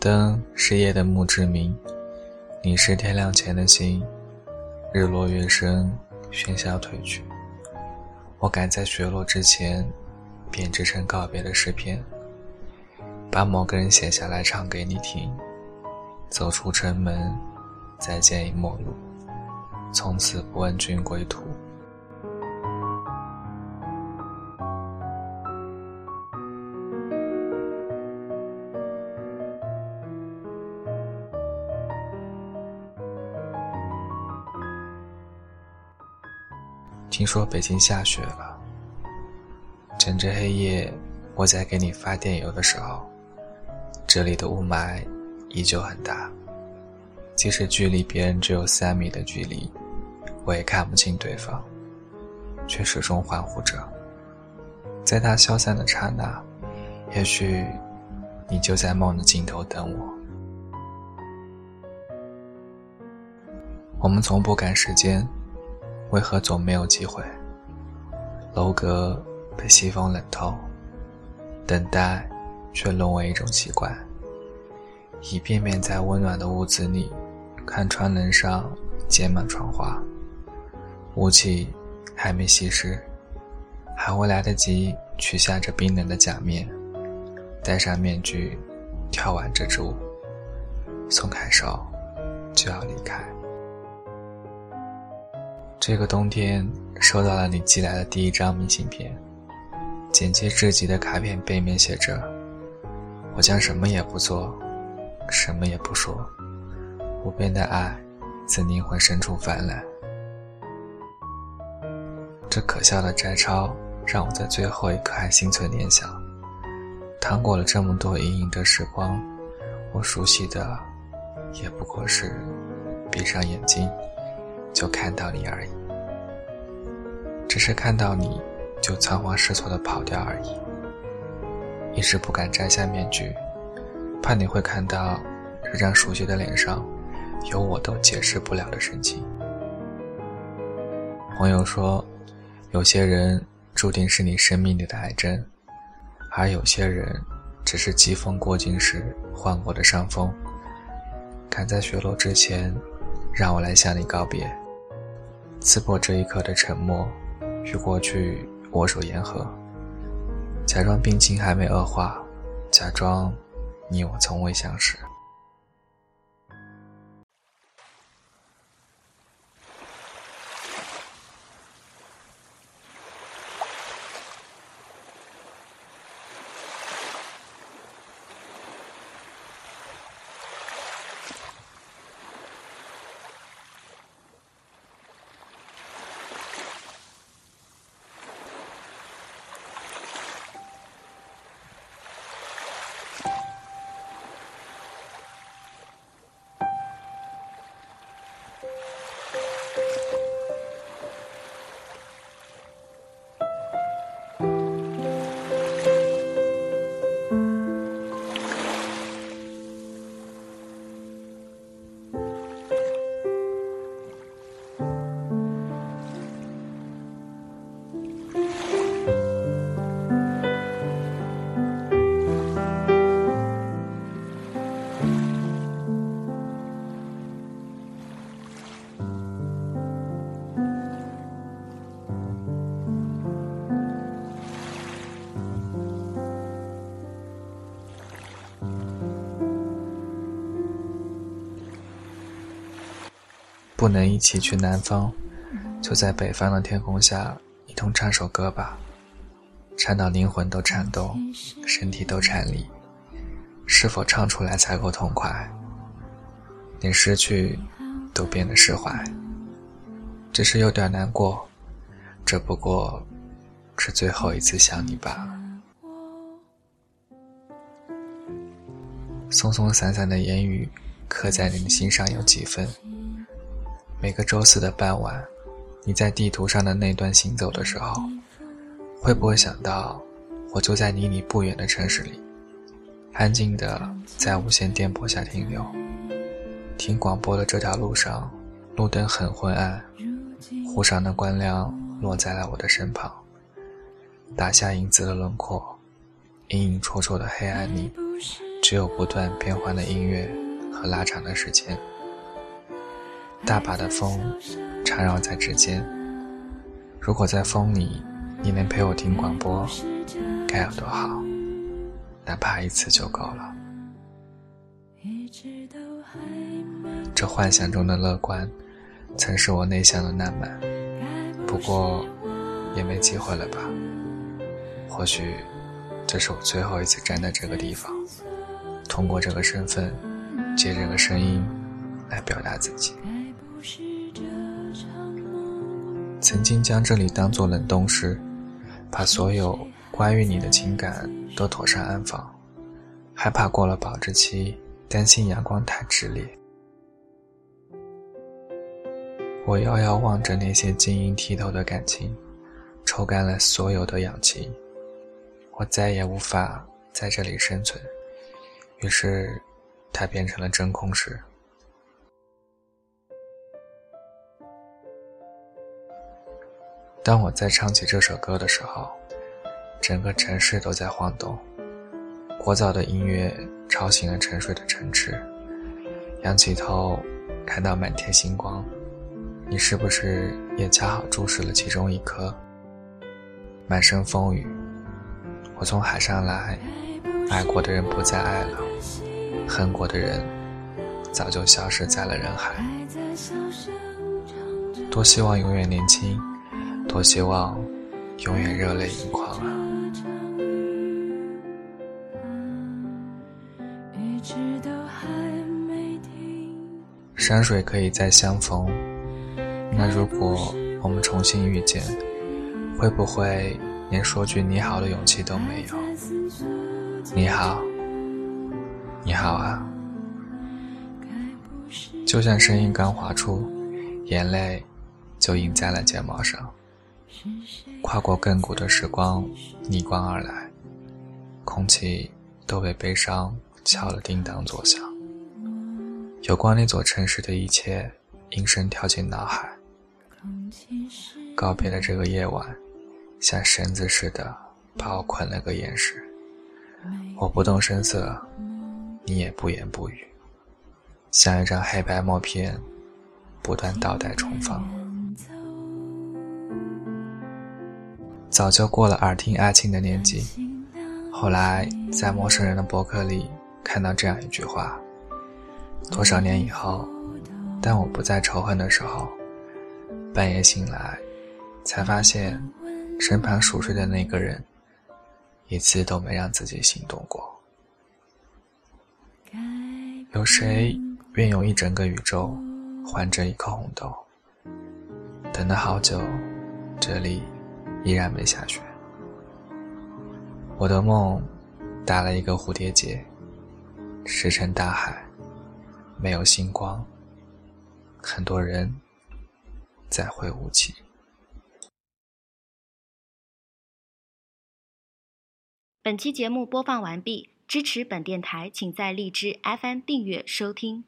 灯是夜的墓志铭，你是天亮前的星，日落月升，喧嚣褪去。我赶在雪落之前，编织成告别的诗篇，把某个人写下来唱给你听。走出城门，再见已陌路，从此不问君归途。听说北京下雪了。趁着黑夜，我在给你发电邮的时候，这里的雾霾依旧很大。即使距离别人只有三米的距离，我也看不清对方，却始终欢呼着。在他消散的刹那，也许你就在梦的尽头等我。我们从不赶时间。为何总没有机会？楼阁被西风冷透，等待却沦为一种习惯。一遍遍在温暖的屋子里，看窗棱上结满窗花，雾气还没稀释，还未来得及取下这冰冷的假面，戴上面具，跳完这支舞，松开手，就要离开。这个冬天，收到了你寄来的第一张明信片，简洁至极的卡片背面写着：“我将什么也不做，什么也不说，无边的爱自灵魂深处泛滥。”这可笑的摘抄让我在最后一刻还心存念想。趟过了这么多隐隐的时光，我熟悉的，也不过是闭上眼睛。就看到你而已，只是看到你就仓皇失措的跑掉而已。一直不敢摘下面具，怕你会看到这张熟悉的脸上有我都解释不了的神情。朋友说，有些人注定是你生命里的癌症，而有些人只是疾风过境时患过的伤风。赶在雪落之前。让我来向你告别，刺破这一刻的沉默，与过去握手言和，假装病情还没恶化，假装你我从未相识。不能一起去南方，就在北方的天空下同唱首歌吧，唱到灵魂都颤动，身体都颤栗，是否唱出来才够痛快？连失去都变得释怀，只是有点难过，这不过是最后一次想你罢了。松松散散的言语，刻在你的心上有几分？每个周四的傍晚，你在地图上的那段行走的时候，会不会想到，我就在离你不远的城市里，安静的在无线电波下停留，听广播的这条路上，路灯很昏暗，湖上的光亮落在了我的身旁，打下影子的轮廓，隐隐绰绰的黑暗里，只有不断变换的音乐和拉长的时间。大把的风缠绕在指尖。如果在风里，你能陪我听广播，该有多好！哪怕一次就够了。这幻想中的乐观，曾是我内向的浪漫。不过，也没机会了吧？或许，这是我最后一次站在这个地方，通过这个身份，借这个声音，来表达自己。曾经将这里当做冷冻室，把所有关于你的情感都妥善安放，害怕过了保质期，担心阳光太炽烈。我遥遥望着那些晶莹剔透的感情，抽干了所有的氧气，我再也无法在这里生存。于是，它变成了真空室。当我在唱起这首歌的时候，整个城市都在晃动。聒噪的音乐吵醒了沉睡的城池。仰起头，看到满天星光，你是不是也恰好注视了其中一颗？满身风雨，我从海上来，爱过的人不再爱了，恨过的人早就消失在了人海。多希望永远年轻。多希望永远热泪盈眶啊！山水可以再相逢，那如果我们重新遇见，会不会连说句你好的勇气都没有？你好，你好啊！就像声音刚滑出，眼泪就印在了睫毛上。跨过亘古的时光，逆光而来，空气都被悲伤敲了叮当作响。有关那座城市的一切，应声跳进脑海。告别的这个夜晚，像绳子似的把我捆了个严实。我不动声色，你也不言不语，像一张黑白默片，不断倒带重放。早就过了耳听爱情的年纪，后来在陌生人的博客里看到这样一句话：多少年以后，当我不再仇恨的时候，半夜醒来，才发现身旁熟睡的那个人，一次都没让自己心动过。有谁愿用一整个宇宙换这一颗红豆？等了好久，这里。依然没下雪。我的梦打了一个蝴蝶结，石沉大海，没有星光。很多人再会无期。本期节目播放完毕，支持本电台，请在荔枝 FM 订阅收听。